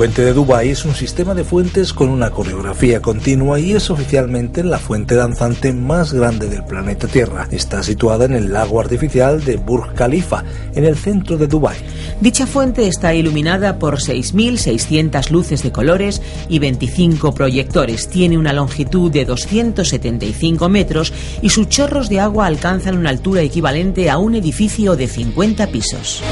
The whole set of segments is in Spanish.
Fuente de Dubái es un sistema de fuentes con una coreografía continua y es oficialmente la fuente danzante más grande del planeta Tierra. Está situada en el lago artificial de Burj Khalifa, en el centro de Dubái. Dicha fuente está iluminada por 6.600 luces de colores y 25 proyectores. Tiene una longitud de 275 metros y sus chorros de agua alcanzan una altura equivalente a un edificio de 50 pisos.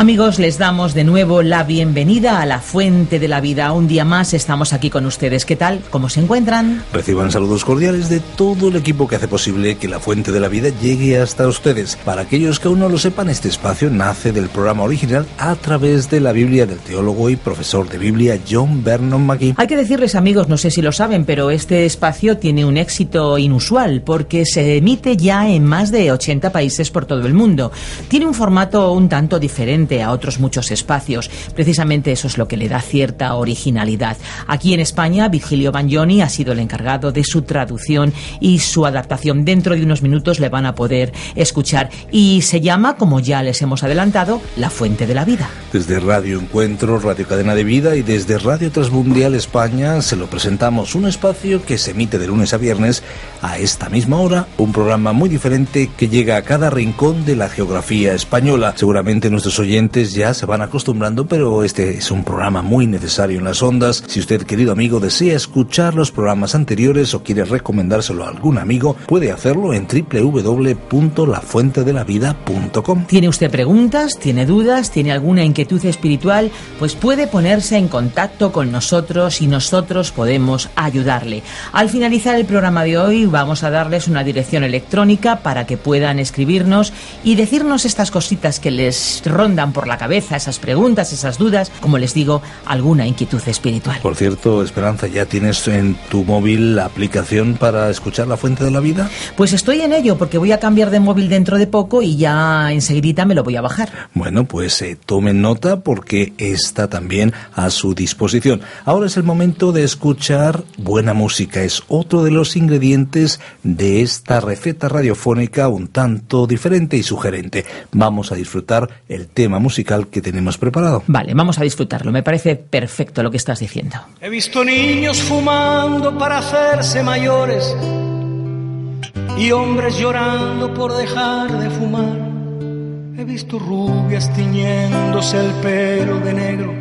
Amigos, les damos de nuevo la bienvenida a la Fuente de la Vida. Un día más estamos aquí con ustedes. ¿Qué tal? ¿Cómo se encuentran? Reciban saludos cordiales de todo el equipo que hace posible que la Fuente de la Vida llegue hasta ustedes. Para aquellos que aún no lo sepan, este espacio nace del programa original a través de la Biblia del teólogo y profesor de Biblia John Vernon McGee. Hay que decirles, amigos, no sé si lo saben, pero este espacio tiene un éxito inusual porque se emite ya en más de 80 países por todo el mundo. Tiene un formato un tanto diferente a otros muchos espacios. Precisamente eso es lo que le da cierta originalidad. Aquí en España, Virgilio Bagnoni ha sido el encargado de su traducción y su adaptación. Dentro de unos minutos le van a poder escuchar y se llama, como ya les hemos adelantado, La Fuente de la Vida. Desde Radio Encuentro, Radio Cadena de Vida y desde Radio Transmundial España se lo presentamos un espacio que se emite de lunes a viernes a esta misma hora, un programa muy diferente que llega a cada rincón de la geografía española. Seguramente nuestros oyentes ya se van acostumbrando, pero este es un programa muy necesario en las ondas. Si usted, querido amigo, desea escuchar los programas anteriores o quiere recomendárselo a algún amigo, puede hacerlo en www.lafuentedelavida.com. ¿Tiene usted preguntas? ¿Tiene dudas? ¿Tiene alguna inquietud espiritual? Pues puede ponerse en contacto con nosotros y nosotros podemos ayudarle. Al finalizar el programa de hoy vamos a darles una dirección electrónica para que puedan escribirnos y decirnos estas cositas que les rondan por la cabeza, esas preguntas, esas dudas, como les digo, alguna inquietud espiritual. Por cierto, Esperanza, ¿ya tienes en tu móvil la aplicación para escuchar la fuente de la vida? Pues estoy en ello, porque voy a cambiar de móvil dentro de poco y ya enseguida me lo voy a bajar. Bueno, pues eh, tomen nota porque está también a su disposición. Ahora es el momento de escuchar buena música. Es otro de los ingredientes de esta receta radiofónica un tanto diferente y sugerente. Vamos a disfrutar el tema musical que tenemos preparado. Vale, vamos a disfrutarlo. Me parece perfecto lo que estás diciendo. He visto niños fumando para hacerse mayores y hombres llorando por dejar de fumar. He visto rubias tiñéndose el pelo de negro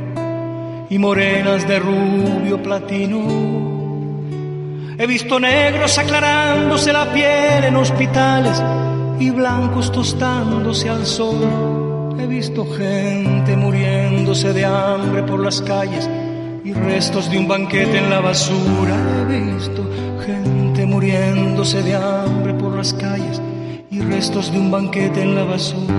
y morenas de rubio platino. He visto negros aclarándose la piel en hospitales y blancos tostándose al sol. He visto gente muriéndose de hambre por las calles y restos de un banquete en la basura. He visto gente muriéndose de hambre por las calles y restos de un banquete en la basura.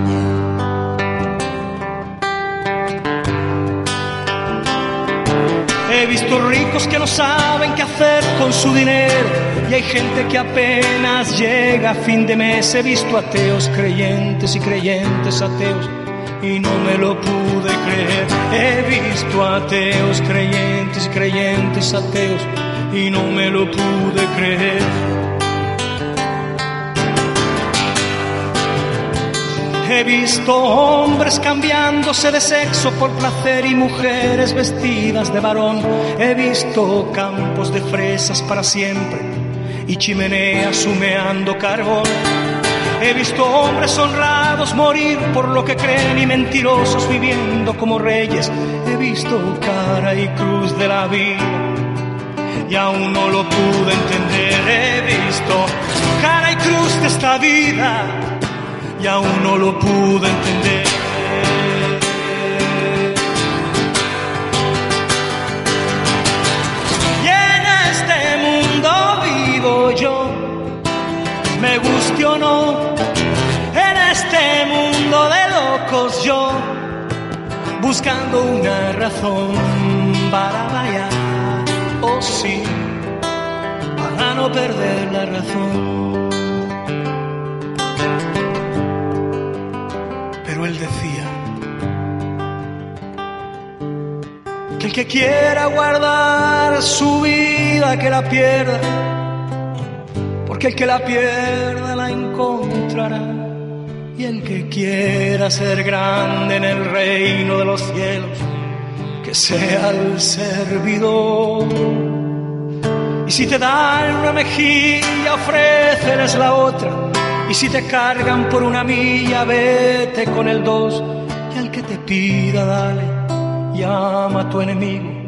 He visto ricos que no saben qué hacer con su dinero y hay gente que apenas llega a fin de mes. He visto ateos creyentes y creyentes ateos y no me lo pude creer. He visto ateos creyentes creyentes ateos y no me lo pude creer. He visto hombres cambiándose de sexo por placer y mujeres vestidas de varón. He visto campos de fresas para siempre y chimeneas humeando carbón. He visto hombres honrados morir por lo que creen y mentirosos viviendo como reyes. He visto cara y cruz de la vida y aún no lo pude entender. He visto cara y cruz de esta vida y aún no lo pude entender. Y en este mundo vivo yo, me guste o no, en este mundo de locos yo, buscando una razón para bailar, oh sí, para no perder la razón. Pero él decía que el que quiera guardar su vida, que la pierda porque el que la pierda la encontrará y el que quiera ser grande en el reino de los cielos, que sea el servidor. Y si te dan una mejilla, ofréceles la otra. Y si te cargan por una milla, vete con el dos. Y al que te pida, dale, llama a tu enemigo.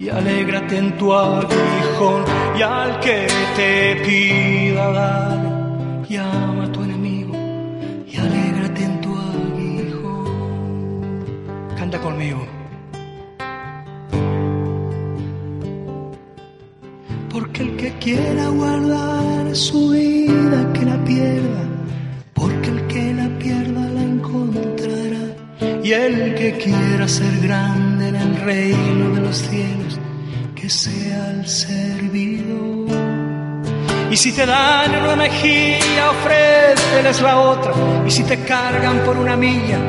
Y alégrate en tu aguijón. Y al que te pida, dale, llama a tu enemigo conmigo. Porque el que quiera guardar su vida, que la pierda. Y el que quiera ser grande en el reino de los cielos, que sea el servidor. Y si te dan una mejilla, ofréceles la otra. Y si te cargan por una milla,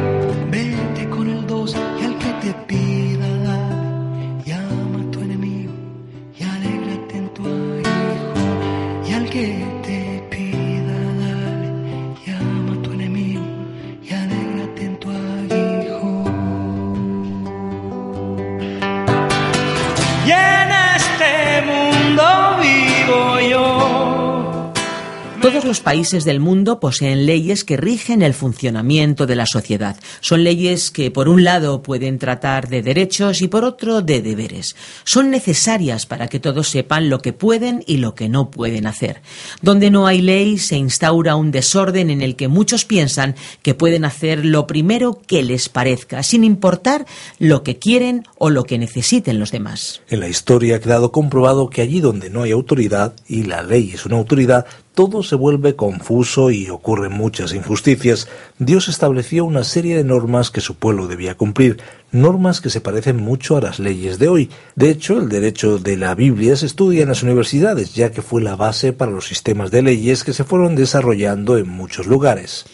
los países del mundo poseen leyes que rigen el funcionamiento de la sociedad. Son leyes que, por un lado, pueden tratar de derechos y, por otro, de deberes. Son necesarias para que todos sepan lo que pueden y lo que no pueden hacer. Donde no hay ley, se instaura un desorden en el que muchos piensan que pueden hacer lo primero que les parezca, sin importar lo que quieren o lo que necesiten los demás. En la historia ha quedado comprobado que allí donde no hay autoridad, y la ley es una autoridad, todo se vuelve confuso y ocurren muchas injusticias, Dios estableció una serie de normas que su pueblo debía cumplir, normas que se parecen mucho a las leyes de hoy. De hecho, el derecho de la Biblia se estudia en las universidades, ya que fue la base para los sistemas de leyes que se fueron desarrollando en muchos lugares.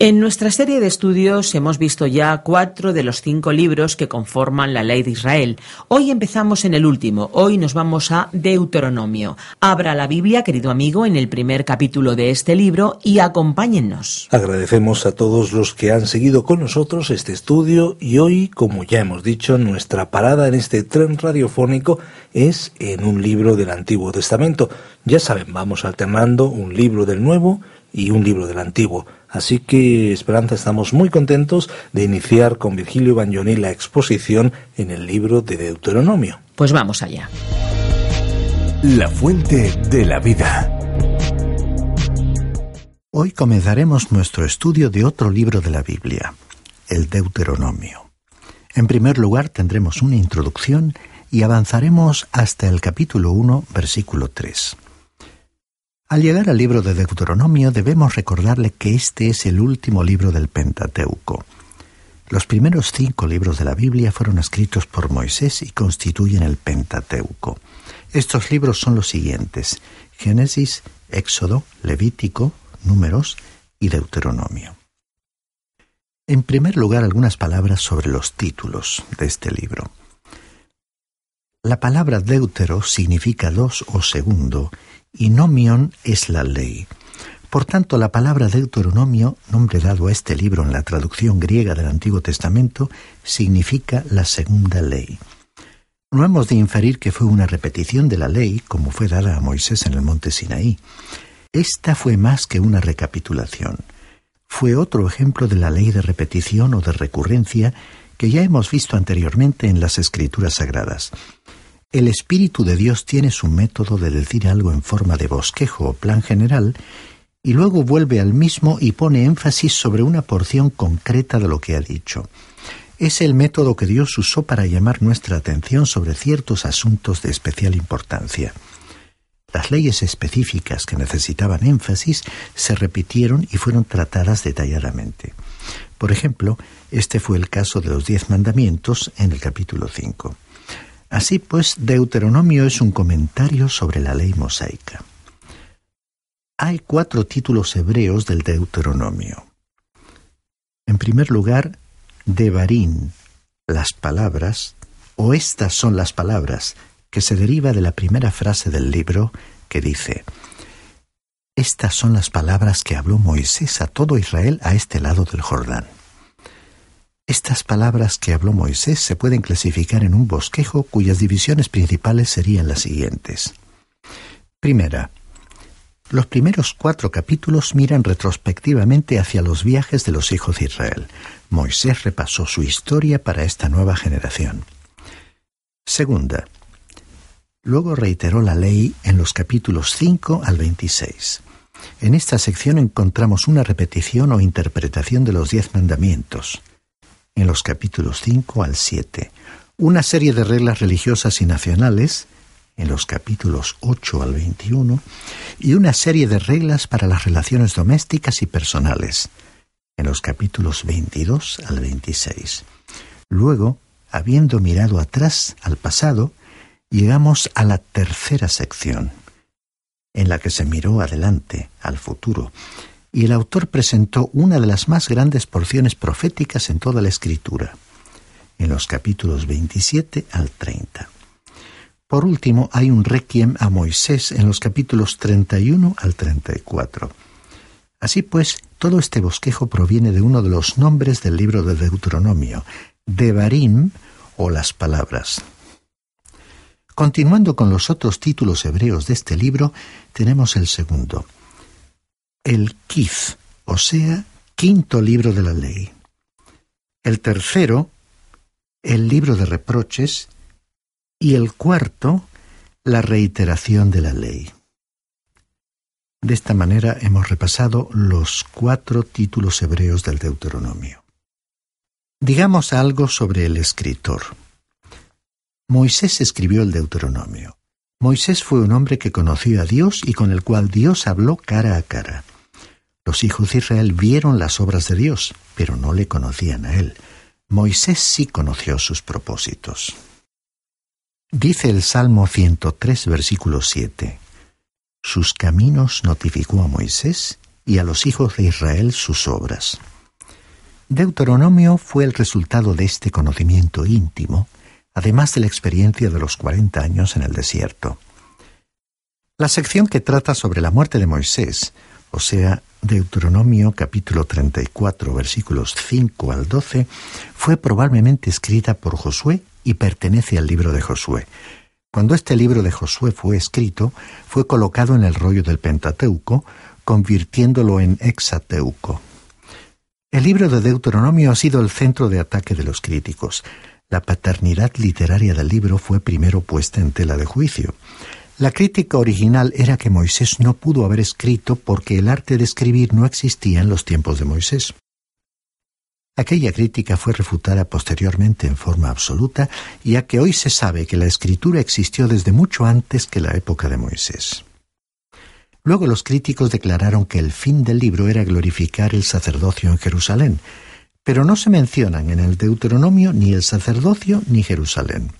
En nuestra serie de estudios hemos visto ya cuatro de los cinco libros que conforman la ley de Israel. Hoy empezamos en el último. Hoy nos vamos a Deuteronomio. Abra la Biblia, querido amigo, en el primer capítulo de este libro y acompáñennos. Agradecemos a todos los que han seguido con nosotros este estudio y hoy, como ya hemos dicho, nuestra parada en este tren radiofónico es en un libro del Antiguo Testamento. Ya saben, vamos alternando un libro del Nuevo y un libro del Antiguo. Así que, Esperanza, estamos muy contentos de iniciar con Virgilio Bagnoni la exposición en el libro de Deuteronomio. Pues vamos allá. La fuente de la vida. Hoy comenzaremos nuestro estudio de otro libro de la Biblia, el Deuteronomio. En primer lugar tendremos una introducción y avanzaremos hasta el capítulo 1, versículo 3. Al llegar al libro de Deuteronomio debemos recordarle que este es el último libro del Pentateuco. Los primeros cinco libros de la Biblia fueron escritos por Moisés y constituyen el Pentateuco. Estos libros son los siguientes: Génesis, Éxodo, Levítico, Números y Deuteronomio. En primer lugar, algunas palabras sobre los títulos de este libro. La palabra deutero significa dos o segundo y nomion es la ley. Por tanto, la palabra Deuteronomio, nombre dado a este libro en la traducción griega del Antiguo Testamento, significa la segunda ley. No hemos de inferir que fue una repetición de la ley como fue dada a Moisés en el monte Sinaí. Esta fue más que una recapitulación. Fue otro ejemplo de la ley de repetición o de recurrencia que ya hemos visto anteriormente en las Escrituras Sagradas. El Espíritu de Dios tiene su método de decir algo en forma de bosquejo o plan general, y luego vuelve al mismo y pone énfasis sobre una porción concreta de lo que ha dicho. Es el método que Dios usó para llamar nuestra atención sobre ciertos asuntos de especial importancia. Las leyes específicas que necesitaban énfasis se repitieron y fueron tratadas detalladamente. Por ejemplo, este fue el caso de los diez mandamientos en el capítulo 5. Así pues, Deuteronomio es un comentario sobre la ley mosaica. Hay cuatro títulos hebreos del Deuteronomio. En primer lugar, Devarim, las palabras, o estas son las palabras, que se deriva de la primera frase del libro que dice, Estas son las palabras que habló Moisés a todo Israel a este lado del Jordán. Estas palabras que habló Moisés se pueden clasificar en un bosquejo cuyas divisiones principales serían las siguientes. Primera, los primeros cuatro capítulos miran retrospectivamente hacia los viajes de los hijos de Israel. Moisés repasó su historia para esta nueva generación. Segunda, Luego reiteró la ley en los capítulos 5 al 26. En esta sección encontramos una repetición o interpretación de los diez mandamientos. En los capítulos 5 al 7, una serie de reglas religiosas y nacionales, en los capítulos 8 al 21, y una serie de reglas para las relaciones domésticas y personales, en los capítulos 22 al 26. Luego, habiendo mirado atrás al pasado, llegamos a la tercera sección, en la que se miró adelante, al futuro, y el autor presentó una de las más grandes porciones proféticas en toda la escritura, en los capítulos 27 al 30. Por último, hay un requiem a Moisés en los capítulos 31 al 34. Así pues, todo este bosquejo proviene de uno de los nombres del libro de Deuteronomio, Devarim o las palabras. Continuando con los otros títulos hebreos de este libro, tenemos el segundo, el Kif, o sea, quinto libro de la ley. El tercero, el libro de reproches, y el cuarto, la reiteración de la ley. De esta manera hemos repasado los cuatro títulos hebreos del Deuteronomio. Digamos algo sobre el escritor. Moisés escribió el Deuteronomio. Moisés fue un hombre que conoció a Dios y con el cual Dios habló cara a cara. Los hijos de Israel vieron las obras de Dios, pero no le conocían a él. Moisés sí conoció sus propósitos. Dice el Salmo 103, versículo 7. Sus caminos notificó a Moisés y a los hijos de Israel sus obras. Deuteronomio fue el resultado de este conocimiento íntimo además de la experiencia de los cuarenta años en el desierto. La sección que trata sobre la muerte de Moisés, o sea, Deuteronomio capítulo 34 versículos 5 al 12, fue probablemente escrita por Josué y pertenece al libro de Josué. Cuando este libro de Josué fue escrito, fue colocado en el rollo del Pentateuco, convirtiéndolo en Hexateuco. El libro de Deuteronomio ha sido el centro de ataque de los críticos. La paternidad literaria del libro fue primero puesta en tela de juicio. La crítica original era que Moisés no pudo haber escrito porque el arte de escribir no existía en los tiempos de Moisés. Aquella crítica fue refutada posteriormente en forma absoluta, ya que hoy se sabe que la escritura existió desde mucho antes que la época de Moisés. Luego los críticos declararon que el fin del libro era glorificar el sacerdocio en Jerusalén, pero no se mencionan en el Deuteronomio ni el sacerdocio ni Jerusalén.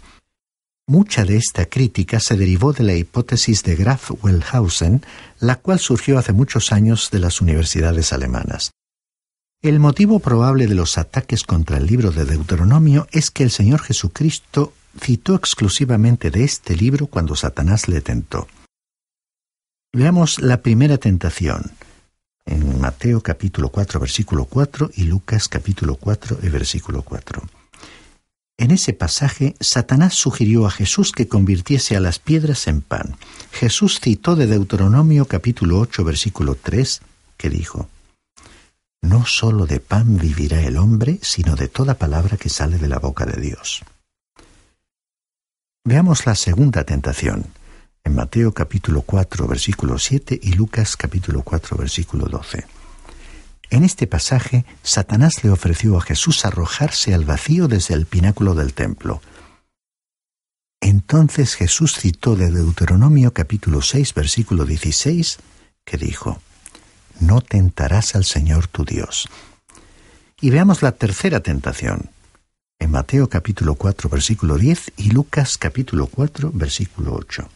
Mucha de esta crítica se derivó de la hipótesis de Graf Wellhausen, la cual surgió hace muchos años de las universidades alemanas. El motivo probable de los ataques contra el libro de Deuteronomio es que el Señor Jesucristo citó exclusivamente de este libro cuando Satanás le tentó. Veamos la primera tentación en Mateo capítulo 4 versículo 4 y Lucas capítulo 4 y versículo 4. En ese pasaje, Satanás sugirió a Jesús que convirtiese a las piedras en pan. Jesús citó de Deuteronomio capítulo 8 versículo 3 que dijo, No sólo de pan vivirá el hombre, sino de toda palabra que sale de la boca de Dios. Veamos la segunda tentación en Mateo capítulo 4 versículo 7 y Lucas capítulo 4 versículo 12. En este pasaje, Satanás le ofreció a Jesús arrojarse al vacío desde el pináculo del templo. Entonces Jesús citó de Deuteronomio capítulo 6 versículo 16 que dijo, No tentarás al Señor tu Dios. Y veamos la tercera tentación, en Mateo capítulo 4 versículo 10 y Lucas capítulo 4 versículo 8.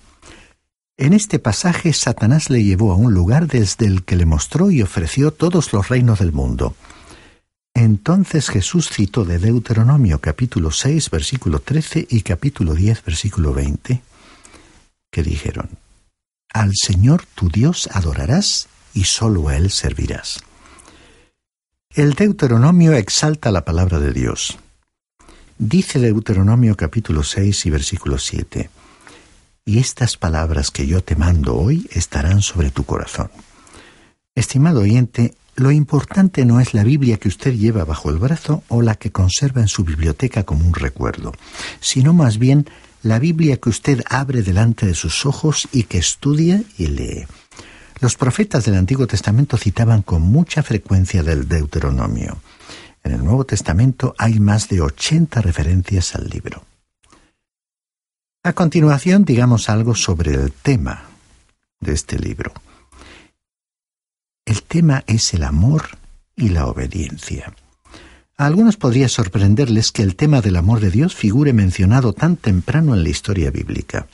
En este pasaje Satanás le llevó a un lugar desde el que le mostró y ofreció todos los reinos del mundo. Entonces Jesús citó de Deuteronomio capítulo 6 versículo 13 y capítulo 10 versículo 20, que dijeron, Al Señor tu Dios adorarás y sólo a Él servirás. El Deuteronomio exalta la palabra de Dios. Dice Deuteronomio capítulo 6 y versículo 7, Y estas palabras que yo te mando hoy estarán sobre tu corazón. Estimado oyente, lo importante no es la Biblia que usted lleva bajo el brazo o la que conserva en su biblioteca como un recuerdo, sino más bien la Biblia que usted abre delante de sus ojos y que estudia y lee. Los profetas del Antiguo Testamento citaban con mucha frecuencia del Deuteronomio. En el Nuevo Testamento hay más de 80 referencias al libro. A continuación, digamos algo sobre el tema de este libro. El tema es el amor y la obediencia. A algunos podría sorprenderles que el tema del amor de Dios figure mencionado tan temprano en la historia bíblica.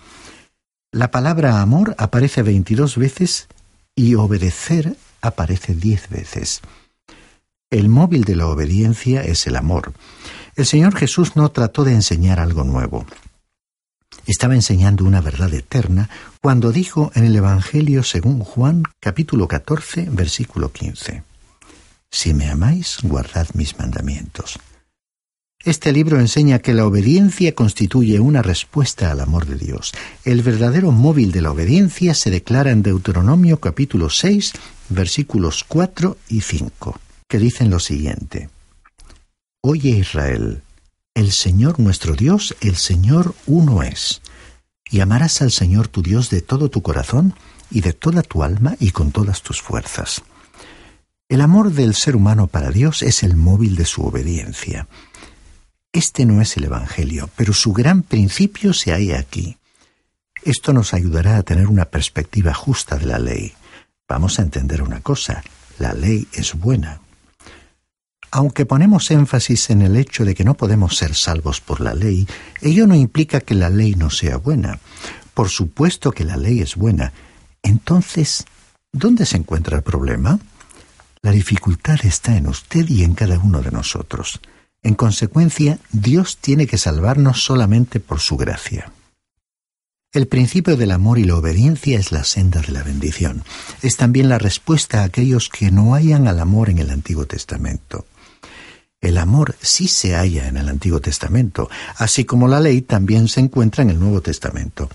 La palabra amor aparece 22 veces y obedecer aparece 10 veces. El móvil de la obediencia es el amor. El Señor Jesús no trató de enseñar algo nuevo. Estaba enseñando una verdad eterna cuando dijo en el Evangelio según Juan capítulo 14 versículo 15, Si me amáis, guardad mis mandamientos. Este libro enseña que la obediencia constituye una respuesta al amor de Dios. El verdadero móvil de la obediencia se declara en Deuteronomio capítulo 6 versículos 4 y 5 que dicen lo siguiente. Oye Israel, el Señor nuestro Dios, el Señor uno es, y amarás al Señor tu Dios de todo tu corazón y de toda tu alma y con todas tus fuerzas. El amor del ser humano para Dios es el móvil de su obediencia. Este no es el Evangelio, pero su gran principio se halla aquí. Esto nos ayudará a tener una perspectiva justa de la ley. Vamos a entender una cosa, la ley es buena. Aunque ponemos énfasis en el hecho de que no podemos ser salvos por la ley, ello no implica que la ley no sea buena. Por supuesto que la ley es buena. Entonces, ¿dónde se encuentra el problema? La dificultad está en usted y en cada uno de nosotros. En consecuencia, Dios tiene que salvarnos solamente por su gracia. El principio del amor y la obediencia es la senda de la bendición. Es también la respuesta a aquellos que no hayan al amor en el Antiguo Testamento. El amor sí se halla en el Antiguo Testamento, así como la ley también se encuentra en el Nuevo Testamento.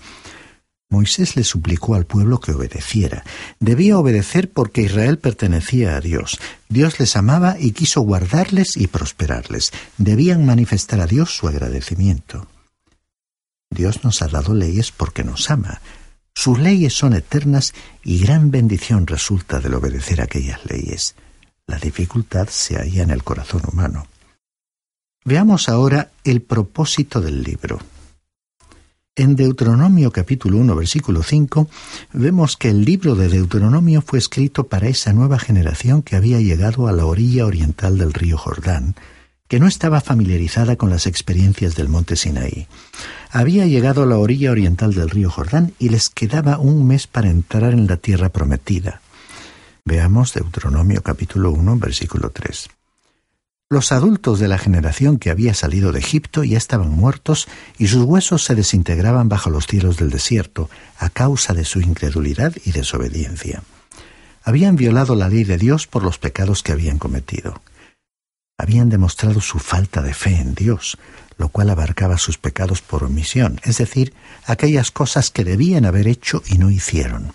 Moisés le suplicó al pueblo que obedeciera. Debía obedecer porque Israel pertenecía a Dios. Dios les amaba y quiso guardarles y prosperarles. Debían manifestar a Dios su agradecimiento. Dios nos ha dado leyes porque nos ama. Sus leyes son eternas y gran bendición resulta del obedecer aquellas leyes. La dificultad se halla en el corazón humano. Veamos ahora el propósito del libro. En Deuteronomio capítulo 1 versículo 5 vemos que el libro de Deuteronomio fue escrito para esa nueva generación que había llegado a la orilla oriental del río Jordán, que no estaba familiarizada con las experiencias del monte Sinaí. Había llegado a la orilla oriental del río Jordán y les quedaba un mes para entrar en la tierra prometida. Veamos Deuteronomio capítulo 1, versículo 3. Los adultos de la generación que había salido de Egipto ya estaban muertos y sus huesos se desintegraban bajo los cielos del desierto a causa de su incredulidad y desobediencia. Habían violado la ley de Dios por los pecados que habían cometido. Habían demostrado su falta de fe en Dios, lo cual abarcaba sus pecados por omisión, es decir, aquellas cosas que debían haber hecho y no hicieron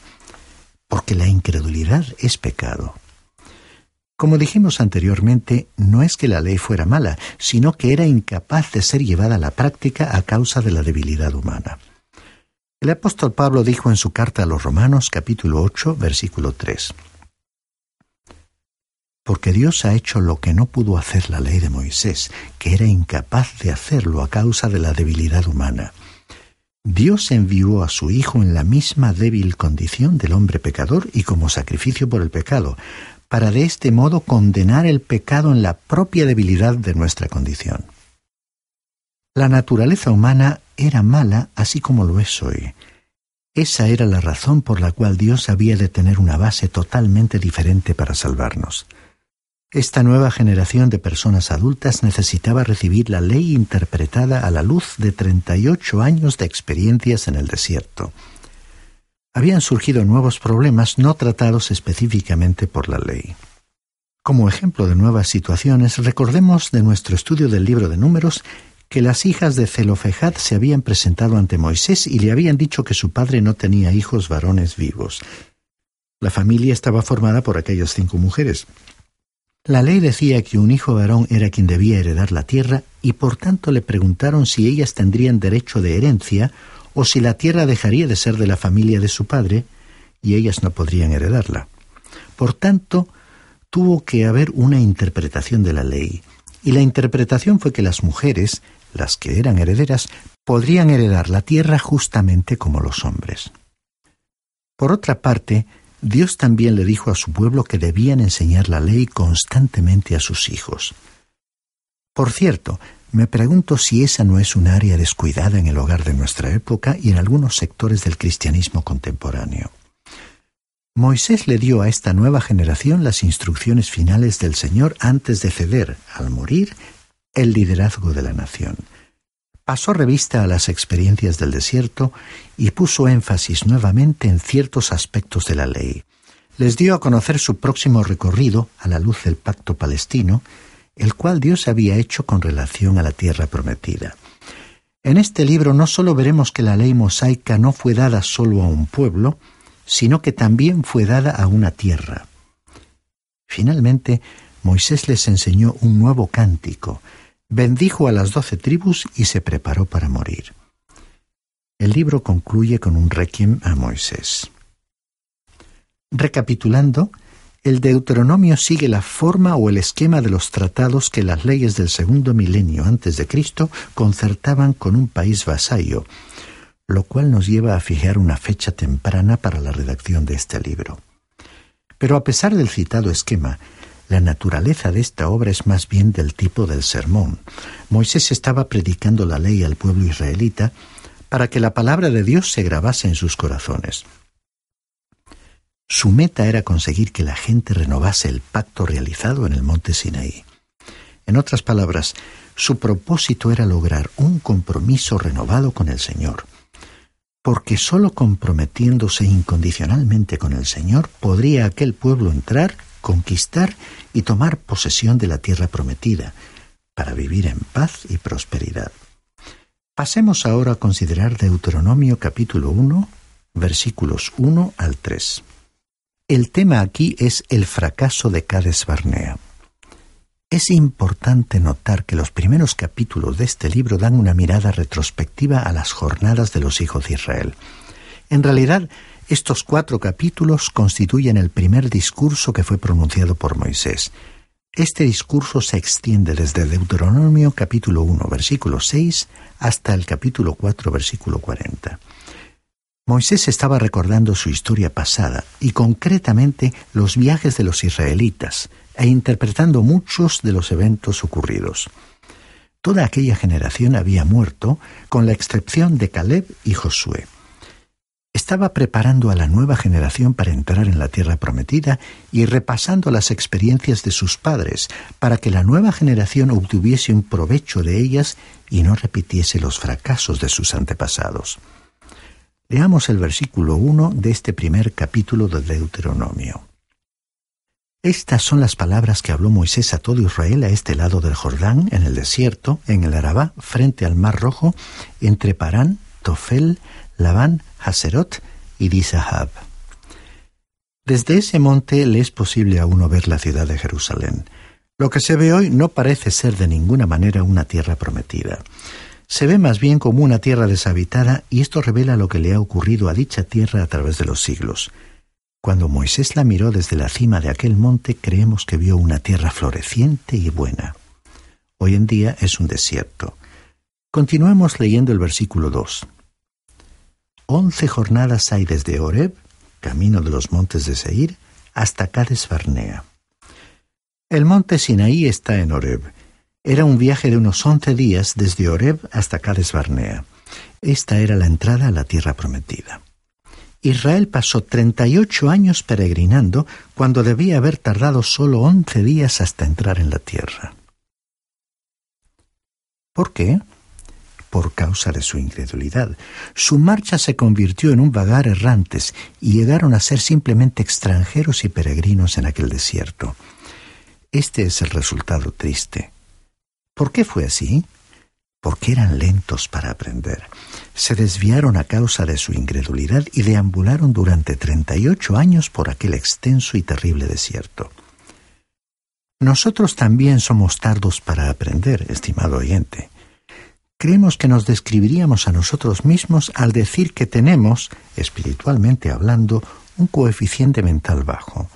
porque la incredulidad es pecado. Como dijimos anteriormente, no es que la ley fuera mala, sino que era incapaz de ser llevada a la práctica a causa de la debilidad humana. El apóstol Pablo dijo en su carta a los Romanos capítulo 8 versículo 3, Porque Dios ha hecho lo que no pudo hacer la ley de Moisés, que era incapaz de hacerlo a causa de la debilidad humana. Dios envió a su Hijo en la misma débil condición del hombre pecador y como sacrificio por el pecado, para de este modo condenar el pecado en la propia debilidad de nuestra condición. La naturaleza humana era mala así como lo es hoy. Esa era la razón por la cual Dios había de tener una base totalmente diferente para salvarnos. Esta nueva generación de personas adultas necesitaba recibir la ley interpretada a la luz de 38 años de experiencias en el desierto. Habían surgido nuevos problemas no tratados específicamente por la ley. Como ejemplo de nuevas situaciones, recordemos de nuestro estudio del libro de números que las hijas de Zelofejad se habían presentado ante Moisés y le habían dicho que su padre no tenía hijos varones vivos. La familia estaba formada por aquellas cinco mujeres. La ley decía que un hijo varón era quien debía heredar la tierra y por tanto le preguntaron si ellas tendrían derecho de herencia o si la tierra dejaría de ser de la familia de su padre y ellas no podrían heredarla. Por tanto, tuvo que haber una interpretación de la ley, y la interpretación fue que las mujeres, las que eran herederas, podrían heredar la tierra justamente como los hombres. Por otra parte, Dios también le dijo a su pueblo que debían enseñar la ley constantemente a sus hijos. Por cierto, me pregunto si esa no es un área descuidada en el hogar de nuestra época y en algunos sectores del cristianismo contemporáneo. Moisés le dio a esta nueva generación las instrucciones finales del Señor antes de ceder, al morir, el liderazgo de la nación. Pasó revista a las experiencias del desierto y puso énfasis nuevamente en ciertos aspectos de la ley. Les dio a conocer su próximo recorrido a la luz del pacto palestino, el cual Dios había hecho con relación a la tierra prometida. En este libro no solo veremos que la ley mosaica no fue dada solo a un pueblo, sino que también fue dada a una tierra. Finalmente, Moisés les enseñó un nuevo cántico, bendijo a las doce tribus y se preparó para morir. El libro concluye con un requiem a Moisés. Recapitulando, el Deuteronomio sigue la forma o el esquema de los tratados que las leyes del segundo milenio antes de Cristo concertaban con un país vasallo, lo cual nos lleva a fijar una fecha temprana para la redacción de este libro. Pero a pesar del citado esquema, la naturaleza de esta obra es más bien del tipo del sermón. Moisés estaba predicando la ley al pueblo israelita para que la palabra de Dios se grabase en sus corazones. Su meta era conseguir que la gente renovase el pacto realizado en el monte Sinaí. En otras palabras, su propósito era lograr un compromiso renovado con el Señor, porque sólo comprometiéndose incondicionalmente con el Señor podría aquel pueblo entrar conquistar y tomar posesión de la tierra prometida, para vivir en paz y prosperidad. Pasemos ahora a considerar Deuteronomio capítulo 1, versículos 1 al 3. El tema aquí es el fracaso de Cades Barnea. Es importante notar que los primeros capítulos de este libro dan una mirada retrospectiva a las jornadas de los hijos de Israel. En realidad, estos cuatro capítulos constituyen el primer discurso que fue pronunciado por Moisés. Este discurso se extiende desde Deuteronomio capítulo 1 versículo 6 hasta el capítulo 4 versículo 40. Moisés estaba recordando su historia pasada y concretamente los viajes de los israelitas e interpretando muchos de los eventos ocurridos. Toda aquella generación había muerto, con la excepción de Caleb y Josué estaba preparando a la nueva generación para entrar en la tierra prometida y repasando las experiencias de sus padres para que la nueva generación obtuviese un provecho de ellas y no repitiese los fracasos de sus antepasados. Leamos el versículo 1 de este primer capítulo de Deuteronomio. Estas son las palabras que habló Moisés a todo Israel a este lado del Jordán, en el desierto, en el Arabá, frente al Mar Rojo, entre Parán, Tofel, Labán, Haserot y Dizahab. Desde ese monte le es posible a uno ver la ciudad de Jerusalén. Lo que se ve hoy no parece ser de ninguna manera una tierra prometida. Se ve más bien como una tierra deshabitada y esto revela lo que le ha ocurrido a dicha tierra a través de los siglos. Cuando Moisés la miró desde la cima de aquel monte creemos que vio una tierra floreciente y buena. Hoy en día es un desierto. Continuemos leyendo el versículo 2. Once jornadas hay desde Oreb, camino de los montes de Seir, hasta Cades Barnea. El monte Sinaí está en Oreb. Era un viaje de unos once días desde Oreb hasta Cades Barnea. Esta era la entrada a la tierra prometida. Israel pasó 38 años peregrinando cuando debía haber tardado solo 11 días hasta entrar en la tierra. ¿Por qué? Por causa de su incredulidad. Su marcha se convirtió en un vagar errantes y llegaron a ser simplemente extranjeros y peregrinos en aquel desierto. Este es el resultado triste. ¿Por qué fue así? Porque eran lentos para aprender se desviaron a causa de su incredulidad y deambularon durante treinta y ocho años por aquel extenso y terrible desierto. Nosotros también somos tardos para aprender, estimado oyente. Creemos que nos describiríamos a nosotros mismos al decir que tenemos, espiritualmente hablando, un coeficiente mental bajo.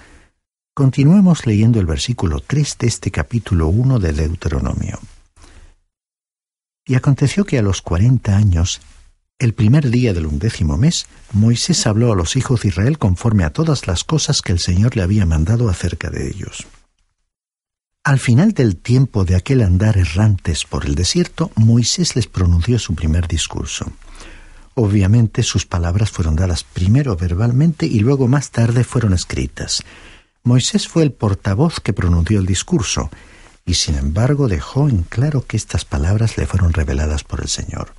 Continuemos leyendo el versículo 3 de este capítulo 1 de Deuteronomio. Y aconteció que a los cuarenta años el primer día del undécimo mes, Moisés habló a los hijos de Israel conforme a todas las cosas que el Señor le había mandado acerca de ellos. Al final del tiempo de aquel andar errantes por el desierto, Moisés les pronunció su primer discurso. Obviamente sus palabras fueron dadas primero verbalmente y luego más tarde fueron escritas. Moisés fue el portavoz que pronunció el discurso, y sin embargo dejó en claro que estas palabras le fueron reveladas por el Señor.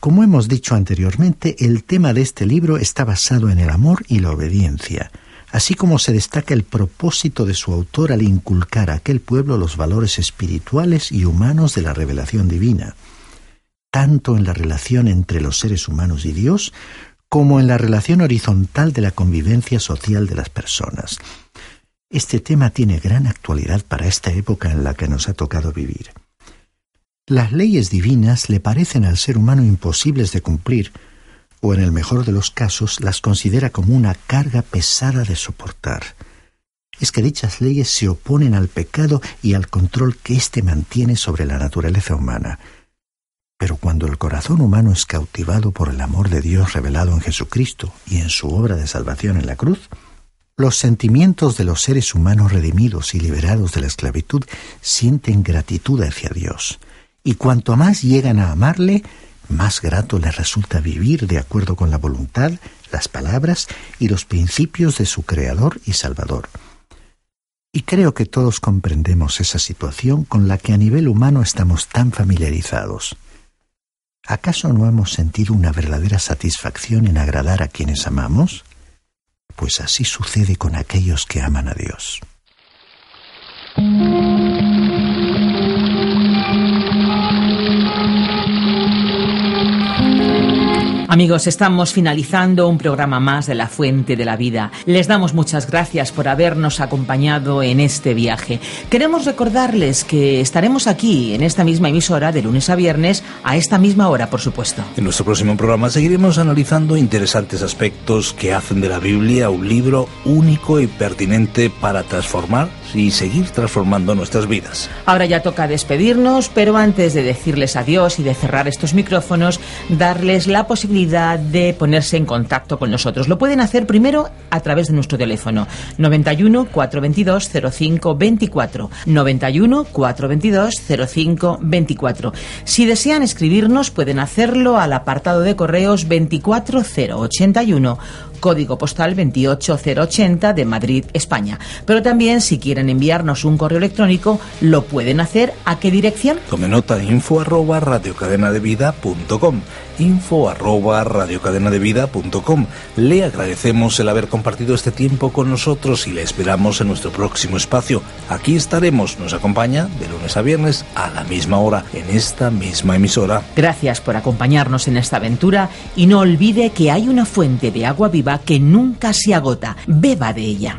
Como hemos dicho anteriormente, el tema de este libro está basado en el amor y la obediencia, así como se destaca el propósito de su autor al inculcar a aquel pueblo los valores espirituales y humanos de la revelación divina, tanto en la relación entre los seres humanos y Dios, como en la relación horizontal de la convivencia social de las personas. Este tema tiene gran actualidad para esta época en la que nos ha tocado vivir. Las leyes divinas le parecen al ser humano imposibles de cumplir, o en el mejor de los casos las considera como una carga pesada de soportar. Es que dichas leyes se oponen al pecado y al control que éste mantiene sobre la naturaleza humana. Pero cuando el corazón humano es cautivado por el amor de Dios revelado en Jesucristo y en su obra de salvación en la cruz, los sentimientos de los seres humanos redimidos y liberados de la esclavitud sienten gratitud hacia Dios y cuanto más llegan a amarle, más grato les resulta vivir de acuerdo con la voluntad, las palabras y los principios de su Creador y Salvador. Y creo que todos comprendemos esa situación con la que a nivel humano estamos tan familiarizados. ¿Acaso no hemos sentido una verdadera satisfacción en agradar a quienes amamos? Pues así sucede con aquellos que aman a Dios. Amigos, estamos finalizando un programa más de La Fuente de la Vida. Les damos muchas gracias por habernos acompañado en este viaje. Queremos recordarles que estaremos aquí en esta misma emisora de lunes a viernes a esta misma hora, por supuesto. En nuestro próximo programa seguiremos analizando interesantes aspectos que hacen de la Biblia un libro único y pertinente para transformar y seguir transformando nuestras vidas. Ahora ya toca despedirnos, pero antes de decirles adiós y de cerrar estos micrófonos, darles la posibilidad de ponerse en contacto con nosotros. Lo pueden hacer primero a través de nuestro teléfono 91 422 05 24 91 422 05 24. Si desean escribirnos pueden hacerlo al apartado de correos 24081 código postal 28080 de Madrid, España. Pero también si quieren enviarnos un correo electrónico, lo pueden hacer a qué dirección? Tome nota info arroba info arroba radiocadenadevida.com. Le agradecemos el haber compartido este tiempo con nosotros y le esperamos en nuestro próximo espacio. Aquí estaremos, nos acompaña de lunes a viernes a la misma hora en esta misma emisora. Gracias por acompañarnos en esta aventura y no olvide que hay una fuente de agua viva que nunca se agota. Beba de ella.